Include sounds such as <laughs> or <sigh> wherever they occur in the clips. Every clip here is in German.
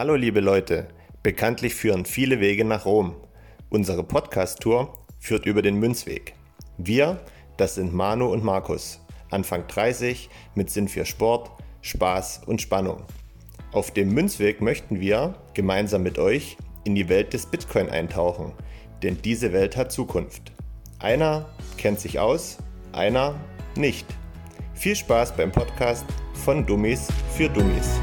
Hallo liebe Leute, bekanntlich führen viele Wege nach Rom. Unsere Podcast-Tour führt über den Münzweg. Wir, das sind Manu und Markus, Anfang 30, mit Sinn für Sport, Spaß und Spannung. Auf dem Münzweg möchten wir gemeinsam mit euch in die Welt des Bitcoin eintauchen, denn diese Welt hat Zukunft. Einer kennt sich aus, einer nicht. Viel Spaß beim Podcast von Dummies für Dummies.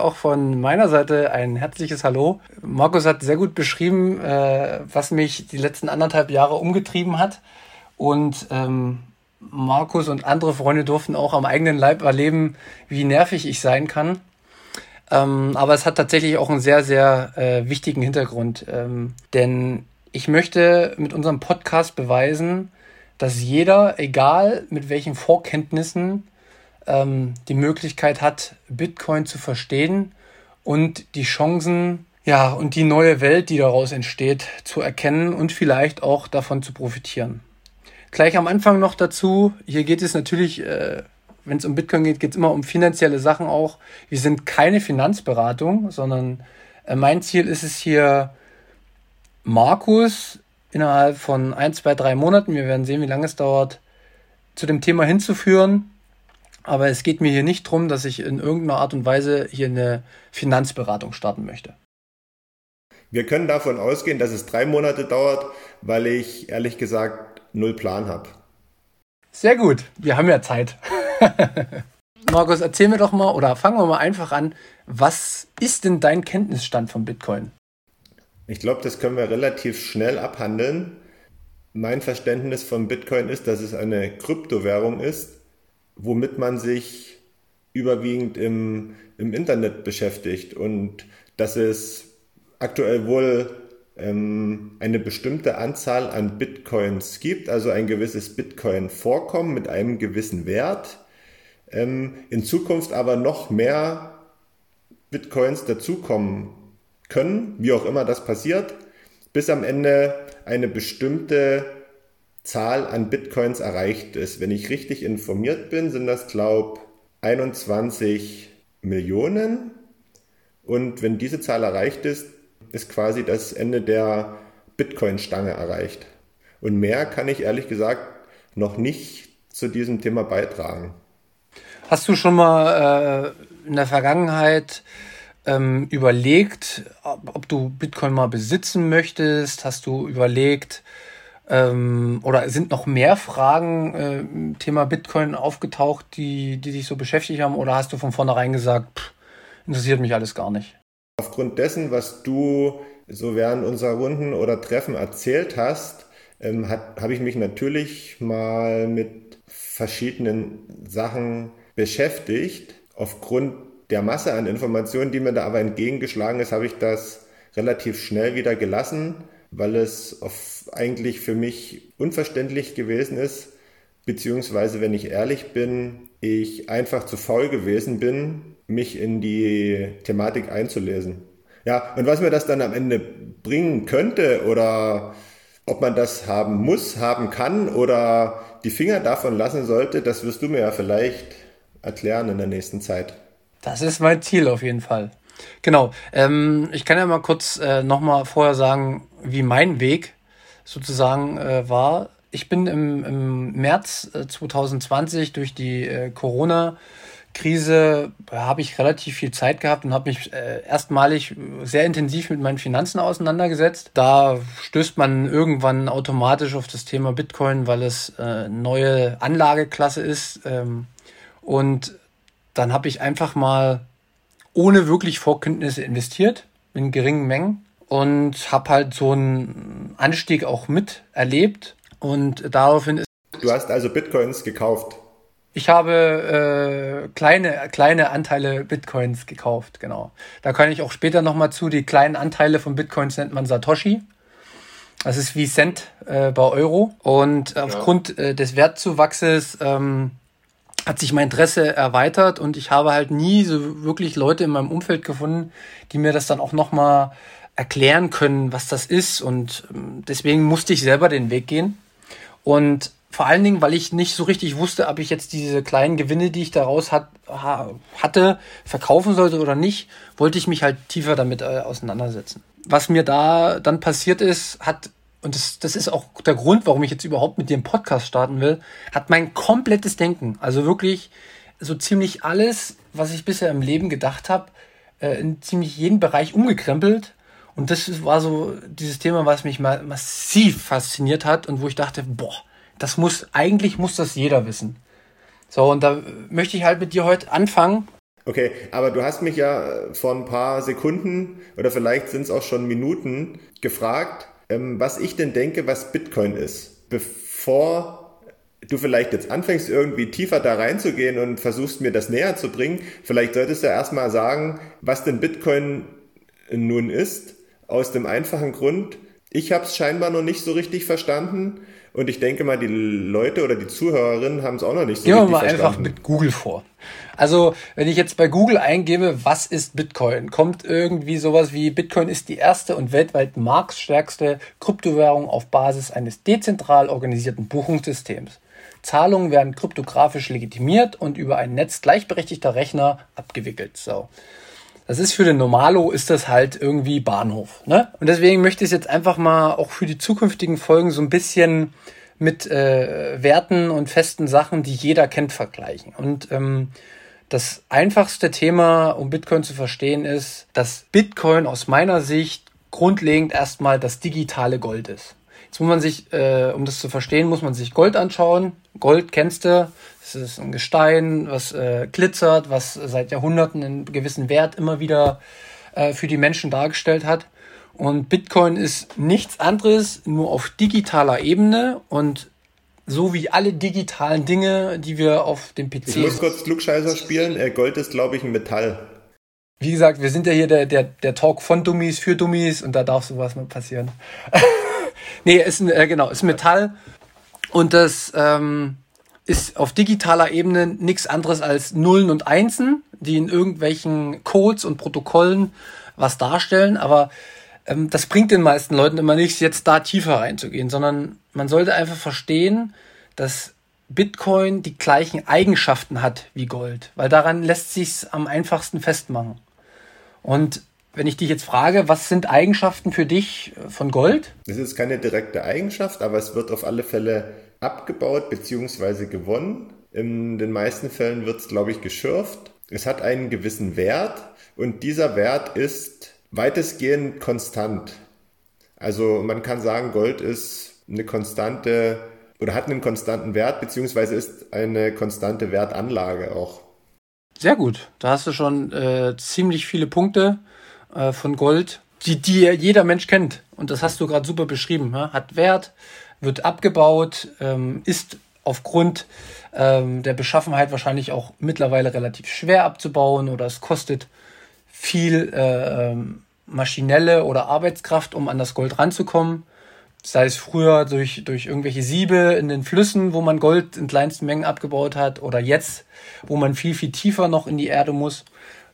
Auch von meiner Seite ein herzliches Hallo. Markus hat sehr gut beschrieben, äh, was mich die letzten anderthalb Jahre umgetrieben hat. Und ähm, Markus und andere Freunde durften auch am eigenen Leib erleben, wie nervig ich sein kann. Ähm, aber es hat tatsächlich auch einen sehr, sehr äh, wichtigen Hintergrund. Ähm, denn ich möchte mit unserem Podcast beweisen, dass jeder, egal mit welchen Vorkenntnissen, ähm, die Möglichkeit hat, Bitcoin zu verstehen und die Chancen, ja, und die neue Welt, die daraus entsteht, zu erkennen und vielleicht auch davon zu profitieren. Gleich am Anfang noch dazu, hier geht es natürlich, äh, wenn es um Bitcoin geht, geht es immer um finanzielle Sachen auch. Wir sind keine Finanzberatung, sondern äh, mein Ziel ist es hier, Markus innerhalb von ein, zwei, drei Monaten, wir werden sehen, wie lange es dauert, zu dem Thema hinzuführen, aber es geht mir hier nicht darum, dass ich in irgendeiner Art und Weise hier eine Finanzberatung starten möchte. Wir können davon ausgehen, dass es drei Monate dauert, weil ich ehrlich gesagt null Plan habe. Sehr gut, wir haben ja Zeit. <laughs> Markus, erzähl mir doch mal oder fangen wir mal einfach an. Was ist denn dein Kenntnisstand von Bitcoin? Ich glaube, das können wir relativ schnell abhandeln. Mein Verständnis von Bitcoin ist, dass es eine Kryptowährung ist, womit man sich überwiegend im, im Internet beschäftigt und dass es aktuell wohl ähm, eine bestimmte Anzahl an Bitcoins gibt, also ein gewisses Bitcoin-Vorkommen mit einem gewissen Wert. Ähm, in Zukunft aber noch mehr Bitcoins dazukommen können, wie auch immer das passiert, bis am Ende eine bestimmte Zahl an Bitcoins erreicht ist. Wenn ich richtig informiert bin, sind das, glaube ich, 21 Millionen. Und wenn diese Zahl erreicht ist, ist quasi das Ende der Bitcoin-Stange erreicht. Und mehr kann ich ehrlich gesagt noch nicht zu diesem Thema beitragen. Hast du schon mal äh, in der Vergangenheit ähm, überlegt, ob, ob, du Bitcoin mal besitzen möchtest? Hast du überlegt, ähm, oder sind noch mehr Fragen äh, Thema Bitcoin aufgetaucht, die, die dich so beschäftigt haben? Oder hast du von vornherein gesagt, pff, interessiert mich alles gar nicht? Aufgrund dessen, was du so während unserer Runden oder Treffen erzählt hast, ähm, habe ich mich natürlich mal mit verschiedenen Sachen beschäftigt. Aufgrund der Masse an Informationen, die mir da aber entgegengeschlagen ist, habe ich das relativ schnell wieder gelassen weil es eigentlich für mich unverständlich gewesen ist, beziehungsweise, wenn ich ehrlich bin, ich einfach zu faul gewesen bin, mich in die Thematik einzulesen. Ja, und was mir das dann am Ende bringen könnte oder ob man das haben muss, haben kann oder die Finger davon lassen sollte, das wirst du mir ja vielleicht erklären in der nächsten Zeit. Das ist mein Ziel auf jeden Fall. Genau. Ähm, ich kann ja mal kurz äh, nochmal vorher sagen, wie mein Weg sozusagen äh, war. Ich bin im, im März äh, 2020 durch die äh, Corona Krise habe ich relativ viel Zeit gehabt und habe mich äh, erstmalig sehr intensiv mit meinen Finanzen auseinandergesetzt. Da stößt man irgendwann automatisch auf das Thema Bitcoin, weil es äh, neue Anlageklasse ist. Ähm, und dann habe ich einfach mal ohne wirklich Vorkenntnisse investiert, in geringen Mengen und habe halt so einen Anstieg auch miterlebt und daraufhin ist. Du hast also Bitcoins gekauft? Ich habe äh, kleine, kleine Anteile Bitcoins gekauft, genau. Da kann ich auch später nochmal zu. Die kleinen Anteile von Bitcoins nennt man Satoshi. Das ist wie Cent äh, bei Euro. Und ja. aufgrund äh, des Wertzuwachses ähm, hat sich mein Interesse erweitert und ich habe halt nie so wirklich Leute in meinem Umfeld gefunden, die mir das dann auch nochmal erklären können, was das ist. Und ähm, deswegen musste ich selber den Weg gehen. Und vor allen Dingen, weil ich nicht so richtig wusste, ob ich jetzt diese kleinen Gewinne, die ich daraus hat, hatte, verkaufen sollte oder nicht, wollte ich mich halt tiefer damit äh, auseinandersetzen. Was mir da dann passiert ist, hat, und das, das ist auch der Grund, warum ich jetzt überhaupt mit dem Podcast starten will, hat mein komplettes Denken, also wirklich so ziemlich alles, was ich bisher im Leben gedacht habe, äh, in ziemlich jeden Bereich umgekrempelt. Und das war so dieses Thema, was mich mal massiv fasziniert hat und wo ich dachte, boah, das muss, eigentlich muss das jeder wissen. So, und da möchte ich halt mit dir heute anfangen. Okay, aber du hast mich ja vor ein paar Sekunden oder vielleicht sind es auch schon Minuten gefragt, ähm, was ich denn denke, was Bitcoin ist. Bevor du vielleicht jetzt anfängst, irgendwie tiefer da reinzugehen und versuchst mir das näher zu bringen, vielleicht solltest du erstmal sagen, was denn Bitcoin nun ist, aus dem einfachen Grund, ich habe es scheinbar noch nicht so richtig verstanden und ich denke mal, die Leute oder die Zuhörerinnen haben es auch noch nicht so Gehen richtig verstanden. Gehen wir mal einfach mit Google vor. Also, wenn ich jetzt bei Google eingebe, was ist Bitcoin, kommt irgendwie sowas wie Bitcoin ist die erste und weltweit marktstärkste Kryptowährung auf Basis eines dezentral organisierten Buchungssystems. Zahlungen werden kryptografisch legitimiert und über ein Netz gleichberechtigter Rechner abgewickelt. So. Das ist für den Normalo ist das halt irgendwie Bahnhof. Ne? Und deswegen möchte ich es jetzt einfach mal auch für die zukünftigen Folgen so ein bisschen mit äh, Werten und festen Sachen, die jeder kennt, vergleichen. Und ähm, das einfachste Thema, um Bitcoin zu verstehen, ist, dass Bitcoin aus meiner Sicht grundlegend erstmal das digitale Gold ist. Jetzt muss man sich, äh, um das zu verstehen, muss man sich Gold anschauen. Gold kennst du, es ist ein Gestein, was äh, glitzert, was seit Jahrhunderten einen gewissen Wert immer wieder äh, für die Menschen dargestellt hat. Und Bitcoin ist nichts anderes, nur auf digitaler Ebene und so wie alle digitalen Dinge, die wir auf dem PC. Ich muss kurz Klugscheißer spielen. Äh, Gold ist, glaube ich, ein Metall. Wie gesagt, wir sind ja hier der, der, der Talk von Dummies für Dummies und da darf sowas mal passieren. <laughs> nee, ist ein, äh, genau, ist Metall und das ähm, ist auf digitaler Ebene nichts anderes als Nullen und Einsen, die in irgendwelchen Codes und Protokollen was darstellen, aber ähm, das bringt den meisten Leuten immer nichts, jetzt da tiefer reinzugehen, sondern man sollte einfach verstehen, dass Bitcoin die gleichen Eigenschaften hat wie Gold, weil daran lässt sich am einfachsten festmachen. Und wenn ich dich jetzt frage, was sind Eigenschaften für dich äh, von Gold? Das ist keine direkte Eigenschaft, aber es wird auf alle Fälle abgebaut bzw. gewonnen. In den meisten Fällen wird es, glaube ich, geschürft. Es hat einen gewissen Wert und dieser Wert ist weitestgehend konstant. Also man kann sagen, Gold ist eine konstante oder hat einen konstanten Wert beziehungsweise ist eine konstante Wertanlage auch. Sehr gut. Da hast du schon äh, ziemlich viele Punkte äh, von Gold, die, die jeder Mensch kennt. Und das hast du gerade super beschrieben. Ja? Hat Wert, wird abgebaut, ähm, ist aufgrund ähm, der Beschaffenheit wahrscheinlich auch mittlerweile relativ schwer abzubauen oder es kostet viel äh, ähm, maschinelle oder Arbeitskraft, um an das Gold ranzukommen. Sei es früher durch, durch irgendwelche Siebe in den Flüssen, wo man Gold in kleinsten Mengen abgebaut hat, oder jetzt, wo man viel, viel tiefer noch in die Erde muss.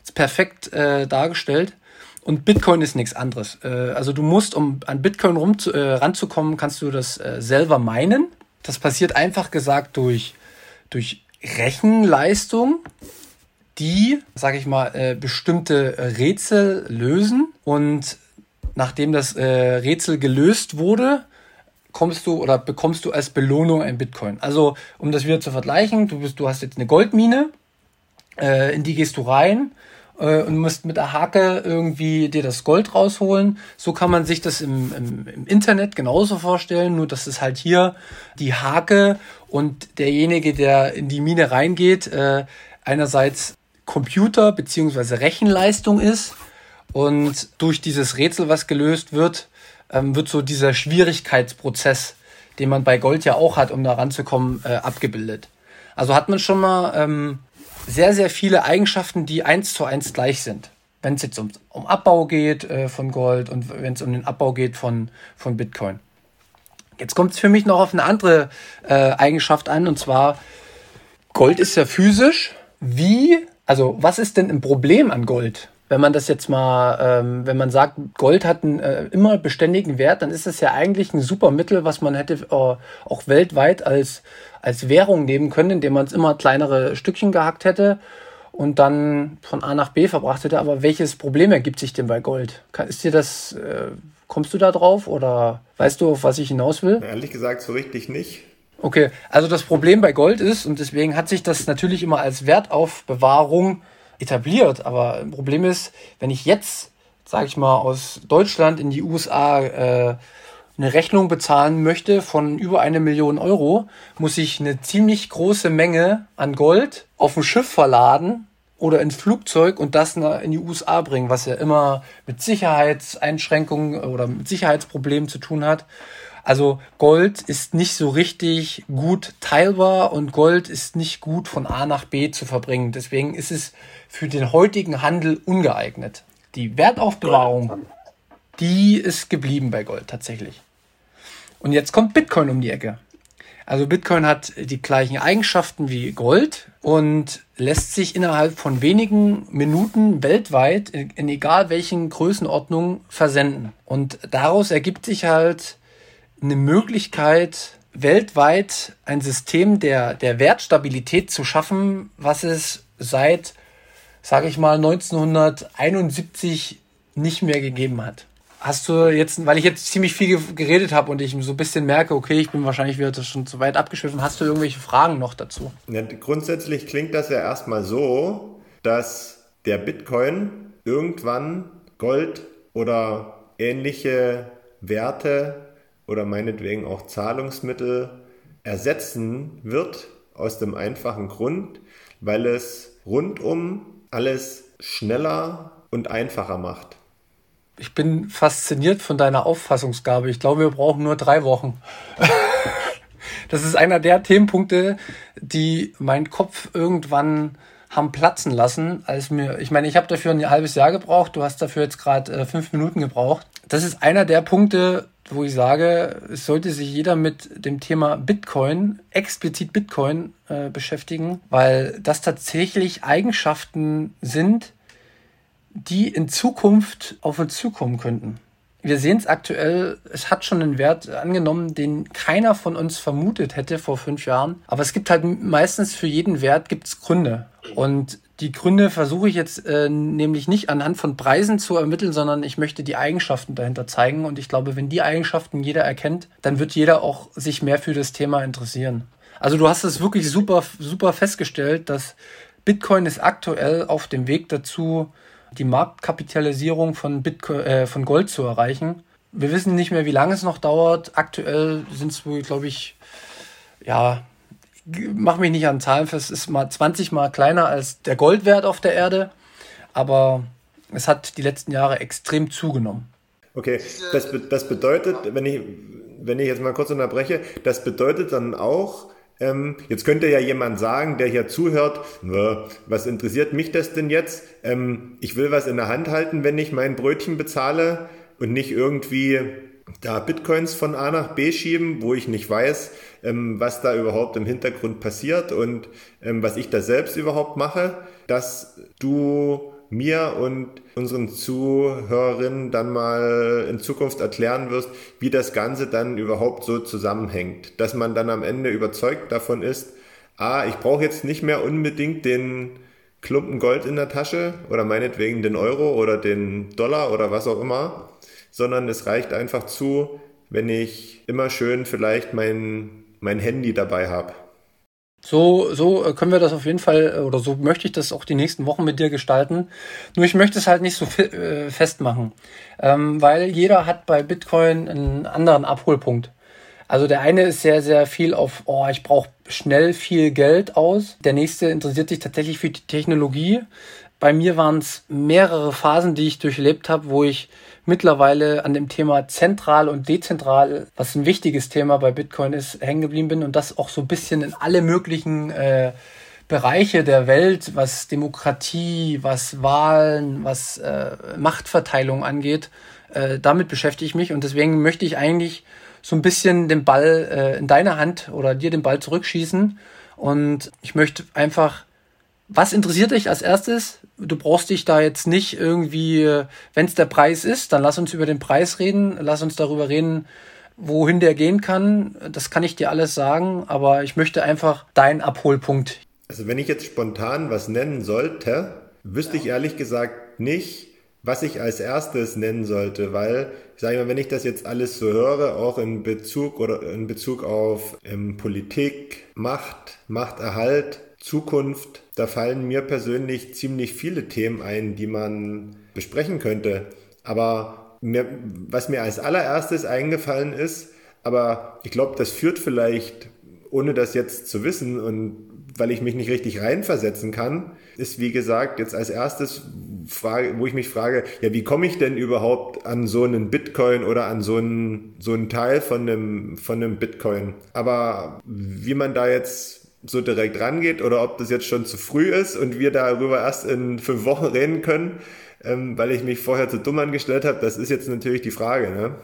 ist perfekt äh, dargestellt. Und Bitcoin ist nichts anderes. Äh, also du musst, um an Bitcoin rum zu, äh, ranzukommen, kannst du das äh, selber meinen. Das passiert einfach gesagt durch, durch Rechenleistung, die, sag ich mal, äh, bestimmte Rätsel lösen. Und nachdem das äh, Rätsel gelöst wurde, kommst du oder bekommst du als Belohnung ein Bitcoin. Also, um das wieder zu vergleichen, du bist, du hast jetzt eine Goldmine, äh, in die gehst du rein äh, und musst mit der Hake irgendwie dir das Gold rausholen. So kann man sich das im, im, im Internet genauso vorstellen, nur dass es halt hier die Hake und derjenige, der in die Mine reingeht, äh, einerseits Computer beziehungsweise Rechenleistung ist und durch dieses Rätsel, was gelöst wird, ähm, wird so dieser Schwierigkeitsprozess, den man bei Gold ja auch hat, um da ranzukommen, äh, abgebildet. Also hat man schon mal ähm, sehr, sehr viele Eigenschaften, die eins zu eins gleich sind. Wenn es jetzt um, um Abbau geht äh, von Gold und wenn es um den Abbau geht von, von Bitcoin. Jetzt kommt es für mich noch auf eine andere äh, Eigenschaft an, und zwar Gold ist ja physisch. Wie, also was ist denn ein Problem an Gold? wenn man das jetzt mal, ähm, wenn man sagt, Gold hat einen äh, immer beständigen Wert, dann ist das ja eigentlich ein super Mittel, was man hätte äh, auch weltweit als, als Währung nehmen können, indem man es immer kleinere Stückchen gehackt hätte und dann von A nach B verbracht hätte. Aber welches Problem ergibt sich denn bei Gold? Ist dir das, äh, kommst du da drauf oder weißt du, auf was ich hinaus will? Ehrlich gesagt, so richtig nicht. Okay, also das Problem bei Gold ist, und deswegen hat sich das natürlich immer als Wertaufbewahrung etabliert. Aber ein Problem ist, wenn ich jetzt, sage ich mal, aus Deutschland in die USA äh, eine Rechnung bezahlen möchte von über eine Million Euro, muss ich eine ziemlich große Menge an Gold auf ein Schiff verladen oder ins Flugzeug und das in die USA bringen, was ja immer mit Sicherheitseinschränkungen oder mit Sicherheitsproblemen zu tun hat. Also Gold ist nicht so richtig gut teilbar und Gold ist nicht gut von A nach B zu verbringen. Deswegen ist es für den heutigen Handel ungeeignet. Die Wertaufbewahrung, die ist geblieben bei Gold tatsächlich. Und jetzt kommt Bitcoin um die Ecke. Also Bitcoin hat die gleichen Eigenschaften wie Gold und lässt sich innerhalb von wenigen Minuten weltweit in, egal welchen Größenordnungen versenden. Und daraus ergibt sich halt eine Möglichkeit, weltweit ein System der, der Wertstabilität zu schaffen, was es seit, sage ich mal, 1971 nicht mehr gegeben hat. Hast du jetzt, weil ich jetzt ziemlich viel geredet habe und ich so ein bisschen merke, okay, ich bin wahrscheinlich wieder schon zu weit abgeschwiffen, hast du irgendwelche Fragen noch dazu? Ja, grundsätzlich klingt das ja erstmal so, dass der Bitcoin irgendwann Gold oder ähnliche Werte oder meinetwegen auch Zahlungsmittel ersetzen wird, aus dem einfachen Grund, weil es rundum alles schneller und einfacher macht. Ich bin fasziniert von deiner Auffassungsgabe. Ich glaube, wir brauchen nur drei Wochen. <laughs> das ist einer der Themenpunkte, die meinen Kopf irgendwann haben platzen lassen, als mir, ich meine, ich habe dafür ein halbes Jahr gebraucht, du hast dafür jetzt gerade äh, fünf Minuten gebraucht. Das ist einer der Punkte, wo ich sage, es sollte sich jeder mit dem Thema Bitcoin, explizit Bitcoin, äh, beschäftigen, weil das tatsächlich Eigenschaften sind, die in Zukunft auf uns zukommen könnten. Wir sehen es aktuell, es hat schon einen Wert angenommen, den keiner von uns vermutet hätte vor fünf Jahren. Aber es gibt halt meistens für jeden Wert gibt's Gründe. Und die Gründe versuche ich jetzt äh, nämlich nicht anhand von Preisen zu ermitteln, sondern ich möchte die Eigenschaften dahinter zeigen. Und ich glaube, wenn die Eigenschaften jeder erkennt, dann wird jeder auch sich mehr für das Thema interessieren. Also du hast es wirklich super, super festgestellt, dass Bitcoin ist aktuell auf dem Weg dazu, die Marktkapitalisierung von, Bitcoin, äh, von Gold zu erreichen. Wir wissen nicht mehr, wie lange es noch dauert. Aktuell sind es wohl, glaube ich, ja, mach mich nicht an Zahlen fest, ist mal 20 mal kleiner als der Goldwert auf der Erde, aber es hat die letzten Jahre extrem zugenommen. Okay, das, das bedeutet, wenn ich, wenn ich jetzt mal kurz unterbreche, das bedeutet dann auch, ähm, jetzt könnte ja jemand sagen, der hier zuhört, was interessiert mich das denn jetzt? Ähm, ich will was in der Hand halten, wenn ich mein Brötchen bezahle und nicht irgendwie da Bitcoins von A nach B schieben, wo ich nicht weiß, ähm, was da überhaupt im Hintergrund passiert und ähm, was ich da selbst überhaupt mache, dass du mir und unseren Zuhörerinnen dann mal in Zukunft erklären wirst, wie das Ganze dann überhaupt so zusammenhängt. Dass man dann am Ende überzeugt davon ist, ah, ich brauche jetzt nicht mehr unbedingt den Klumpen Gold in der Tasche oder meinetwegen den Euro oder den Dollar oder was auch immer, sondern es reicht einfach zu, wenn ich immer schön vielleicht mein mein Handy dabei habe. So, so äh, können wir das auf jeden Fall, äh, oder so möchte ich das auch die nächsten Wochen mit dir gestalten. Nur ich möchte es halt nicht so äh, festmachen, ähm, weil jeder hat bei Bitcoin einen anderen Abholpunkt. Also der eine ist sehr, sehr viel auf, oh, ich brauche schnell viel Geld aus. Der nächste interessiert sich tatsächlich für die Technologie. Bei mir waren es mehrere Phasen, die ich durchlebt habe, wo ich mittlerweile an dem Thema zentral und dezentral, was ein wichtiges Thema bei Bitcoin ist, hängen geblieben bin und das auch so ein bisschen in alle möglichen äh, Bereiche der Welt, was Demokratie, was Wahlen, was äh, Machtverteilung angeht, äh, damit beschäftige ich mich und deswegen möchte ich eigentlich so ein bisschen den Ball äh, in deine Hand oder dir den Ball zurückschießen und ich möchte einfach was interessiert dich als erstes? Du brauchst dich da jetzt nicht irgendwie, wenn es der Preis ist, dann lass uns über den Preis reden, lass uns darüber reden, wohin der gehen kann. Das kann ich dir alles sagen, aber ich möchte einfach deinen Abholpunkt. Also wenn ich jetzt spontan was nennen sollte, wüsste ich ehrlich gesagt nicht, was ich als erstes nennen sollte, weil, ich mal, wenn ich das jetzt alles so höre, auch in Bezug oder in Bezug auf ähm, Politik, Macht, Machterhalt, Zukunft, da fallen mir persönlich ziemlich viele Themen ein, die man besprechen könnte. Aber mir, was mir als allererstes eingefallen ist, aber ich glaube, das führt vielleicht, ohne das jetzt zu wissen und weil ich mich nicht richtig reinversetzen kann, ist wie gesagt jetzt als erstes Frage, wo ich mich frage, ja, wie komme ich denn überhaupt an so einen Bitcoin oder an so einen, so einen Teil von einem, von einem Bitcoin? Aber wie man da jetzt so direkt rangeht oder ob das jetzt schon zu früh ist und wir darüber erst in fünf Wochen reden können, ähm, weil ich mich vorher zu dumm angestellt habe, das ist jetzt natürlich die Frage. Ne?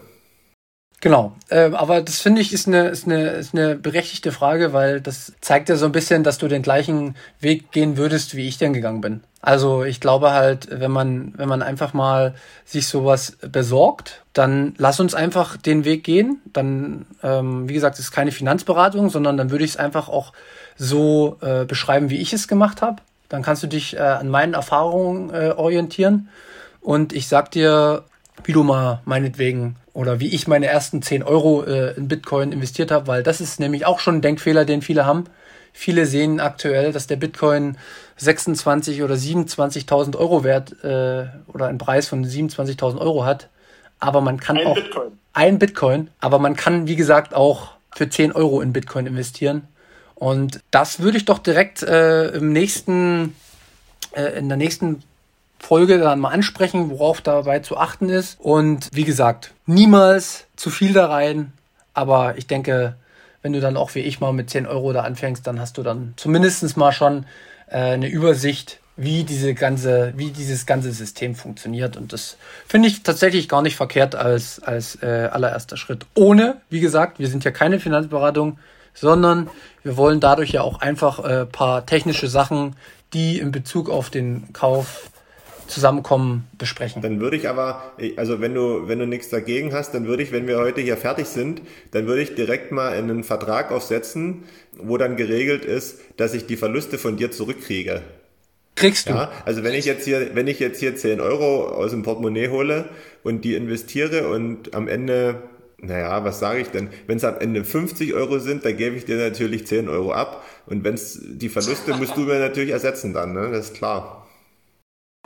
Genau, ähm, aber das finde ich ist eine, ist, eine, ist eine berechtigte Frage, weil das zeigt ja so ein bisschen, dass du den gleichen Weg gehen würdest, wie ich denn gegangen bin. Also ich glaube halt, wenn man, wenn man einfach mal sich sowas besorgt, dann lass uns einfach den Weg gehen. Dann, ähm, wie gesagt, es ist keine Finanzberatung, sondern dann würde ich es einfach auch so äh, beschreiben, wie ich es gemacht habe. Dann kannst du dich äh, an meinen Erfahrungen äh, orientieren. Und ich sag dir, wie du mal meinetwegen oder wie ich meine ersten 10 Euro äh, in Bitcoin investiert habe, weil das ist nämlich auch schon ein Denkfehler, den viele haben. Viele sehen aktuell, dass der Bitcoin 26 oder 27.000 Euro wert äh, oder einen Preis von 27.000 Euro hat. Aber man kann ein auch Bitcoin. ein Bitcoin, aber man kann, wie gesagt, auch für 10 Euro in Bitcoin investieren. Und das würde ich doch direkt äh, im nächsten, äh, in der nächsten Folge dann mal ansprechen, worauf dabei zu achten ist. Und wie gesagt, niemals zu viel da rein. Aber ich denke, wenn du dann auch wie ich mal mit 10 Euro da anfängst, dann hast du dann zumindest mal schon äh, eine Übersicht, wie diese ganze, wie dieses ganze System funktioniert. Und das finde ich tatsächlich gar nicht verkehrt als, als äh, allererster Schritt. Ohne, wie gesagt, wir sind ja keine Finanzberatung, sondern wir wollen dadurch ja auch einfach äh, paar technische Sachen, die in Bezug auf den Kauf Zusammenkommen besprechen. Dann würde ich aber, also wenn du, wenn du nichts dagegen hast, dann würde ich, wenn wir heute hier fertig sind, dann würde ich direkt mal einen Vertrag aufsetzen, wo dann geregelt ist, dass ich die Verluste von dir zurückkriege. Kriegst du. Ja, also wenn ich jetzt hier, wenn ich jetzt hier 10 Euro aus dem Portemonnaie hole und die investiere und am Ende naja, was sage ich denn? Wenn es am Ende 50 Euro sind, dann gebe ich dir natürlich 10 Euro ab. Und wenn es die Verluste musst du mir natürlich ersetzen dann, ne? Das ist klar.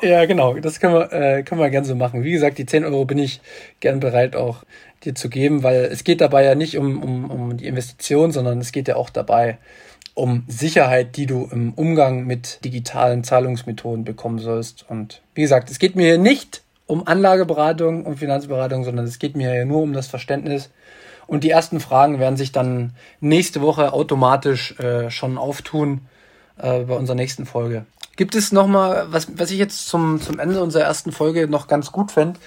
Ja, genau, das können wir, äh, können wir gerne so machen. Wie gesagt, die 10 Euro bin ich gern bereit auch dir zu geben, weil es geht dabei ja nicht um, um, um die Investition, sondern es geht ja auch dabei um Sicherheit, die du im Umgang mit digitalen Zahlungsmethoden bekommen sollst. Und wie gesagt, es geht mir nicht um Anlageberatung, um Finanzberatung, sondern es geht mir ja nur um das Verständnis. Und die ersten Fragen werden sich dann nächste Woche automatisch äh, schon auftun äh, bei unserer nächsten Folge. Gibt es noch mal, was, was ich jetzt zum, zum Ende unserer ersten Folge noch ganz gut fände,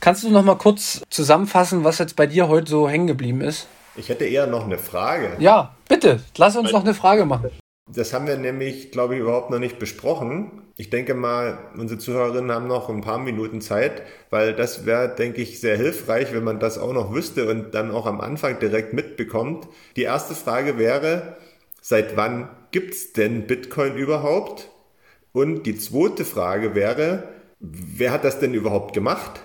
kannst du noch mal kurz zusammenfassen, was jetzt bei dir heute so hängen geblieben ist? Ich hätte eher noch eine Frage. Ja, bitte, lass uns noch eine Frage machen. Das haben wir nämlich, glaube ich, überhaupt noch nicht besprochen. Ich denke mal, unsere Zuhörerinnen haben noch ein paar Minuten Zeit, weil das wäre, denke ich, sehr hilfreich, wenn man das auch noch wüsste und dann auch am Anfang direkt mitbekommt. Die erste Frage wäre, seit wann gibt es denn Bitcoin überhaupt? Und die zweite Frage wäre, wer hat das denn überhaupt gemacht?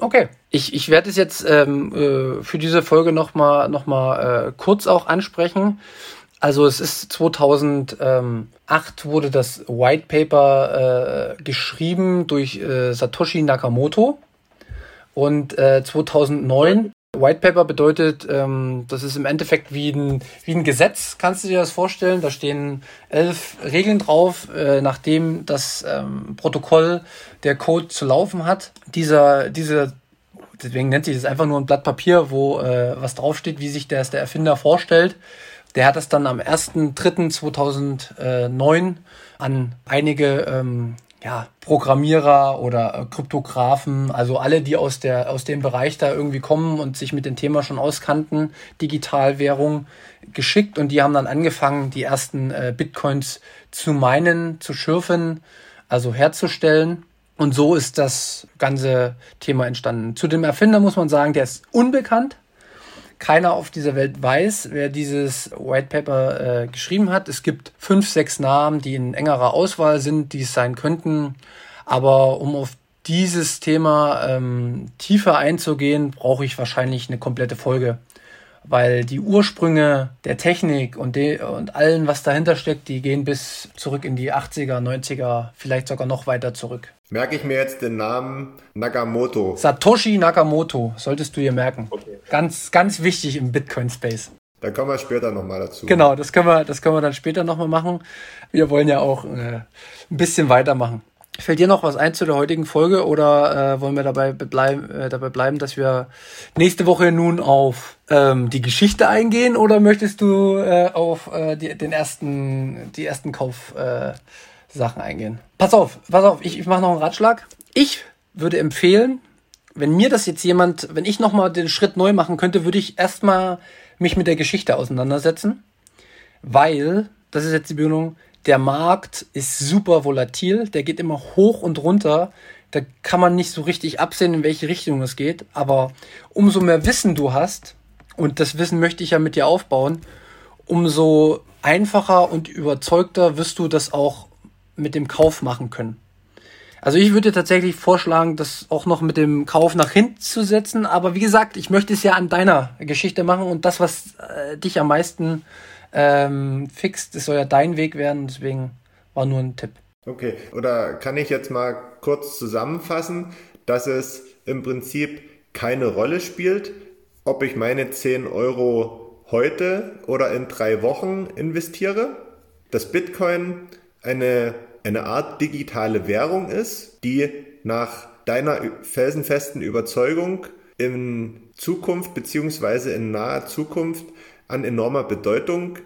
Okay, ich, ich werde es jetzt ähm, äh, für diese Folge nochmal noch mal, äh, kurz auch ansprechen. Also es ist 2008 wurde das White Paper äh, geschrieben durch äh, Satoshi Nakamoto und äh, 2009 White Paper bedeutet, ähm, das ist im Endeffekt wie ein, wie ein Gesetz, kannst du dir das vorstellen? Da stehen elf Regeln drauf, äh, nachdem das ähm, Protokoll der Code zu laufen hat. Dieser, diese, deswegen nennt sich das einfach nur ein Blatt Papier, wo äh, was draufsteht, wie sich das der Erfinder vorstellt. Der hat das dann am 1.3.2009 an einige ähm, ja, Programmierer oder äh, Kryptografen, also alle, die aus, der, aus dem Bereich da irgendwie kommen und sich mit dem Thema schon auskannten, Digitalwährung, geschickt und die haben dann angefangen, die ersten äh, Bitcoins zu meinen, zu schürfen, also herzustellen. Und so ist das ganze Thema entstanden. Zu dem Erfinder muss man sagen, der ist unbekannt. Keiner auf dieser Welt weiß, wer dieses White Paper äh, geschrieben hat. Es gibt fünf, sechs Namen, die in engerer Auswahl sind, die es sein könnten. Aber um auf dieses Thema ähm, tiefer einzugehen, brauche ich wahrscheinlich eine komplette Folge weil die Ursprünge der Technik und, de und allen, was dahinter steckt, die gehen bis zurück in die 80er, 90er, vielleicht sogar noch weiter zurück. Merke ich mir jetzt den Namen Nakamoto. Satoshi Nakamoto, solltest du dir merken. Okay. Ganz, ganz wichtig im Bitcoin-Space. Da kommen wir später nochmal dazu. Genau, das können wir, das können wir dann später nochmal machen. Wir wollen ja auch äh, ein bisschen weitermachen. Fällt dir noch was ein zu der heutigen Folge oder äh, wollen wir dabei, bleiben, äh, dabei bleiben, dass wir nächste Woche nun auf ähm, die Geschichte eingehen oder möchtest du äh, auf äh, die, den ersten, die ersten Kaufsachen äh, eingehen? Pass auf, pass auf, ich, ich mache noch einen Ratschlag. Ich würde empfehlen, wenn mir das jetzt jemand, wenn ich nochmal den Schritt neu machen könnte, würde ich erstmal mich mit der Geschichte auseinandersetzen, weil, das ist jetzt die Begründung, der Markt ist super volatil, der geht immer hoch und runter. Da kann man nicht so richtig absehen, in welche Richtung es geht. Aber umso mehr Wissen du hast, und das Wissen möchte ich ja mit dir aufbauen, umso einfacher und überzeugter wirst du das auch mit dem Kauf machen können. Also ich würde tatsächlich vorschlagen, das auch noch mit dem Kauf nach hinten zu setzen. Aber wie gesagt, ich möchte es ja an deiner Geschichte machen und das, was äh, dich am meisten ähm, fix. Das soll ja dein Weg werden, deswegen war nur ein Tipp. Okay, oder kann ich jetzt mal kurz zusammenfassen, dass es im Prinzip keine Rolle spielt, ob ich meine 10 Euro heute oder in drei Wochen investiere? Dass Bitcoin eine, eine Art digitale Währung ist, die nach deiner felsenfesten Überzeugung in Zukunft bzw. in naher Zukunft an enormer Bedeutung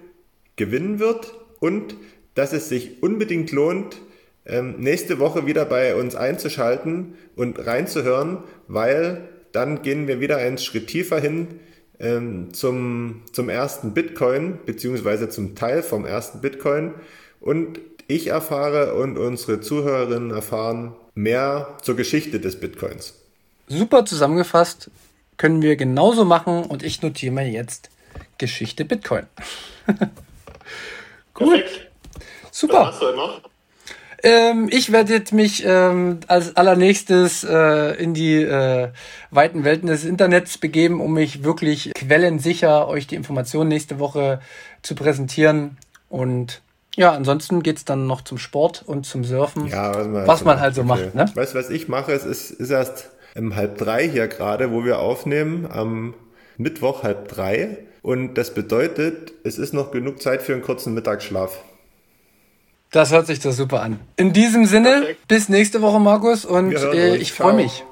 gewinnen wird und dass es sich unbedingt lohnt, ähm, nächste Woche wieder bei uns einzuschalten und reinzuhören, weil dann gehen wir wieder einen Schritt tiefer hin ähm, zum, zum ersten Bitcoin, beziehungsweise zum Teil vom ersten Bitcoin. Und ich erfahre und unsere Zuhörerinnen erfahren mehr zur Geschichte des Bitcoins. Super zusammengefasst, können wir genauso machen und ich notiere mir jetzt Geschichte Bitcoin. <laughs> Gut. Perfekt. Super. Was hast du noch? Ähm, ich werde jetzt mich ähm, als allernächstes äh, in die äh, weiten Welten des Internets begeben, um mich wirklich quellensicher euch die Informationen nächste Woche zu präsentieren. Und ja, ansonsten geht's dann noch zum Sport und zum Surfen, ja, was man, was man halt so macht. Ne? Weißt du, was ich mache? Es ist, ist erst um halb drei hier gerade, wo wir aufnehmen, am Mittwoch halb drei. Und das bedeutet, es ist noch genug Zeit für einen kurzen Mittagsschlaf. Das hört sich doch super an. In diesem Sinne, Perfekt. bis nächste Woche, Markus, und äh, ich freue mich.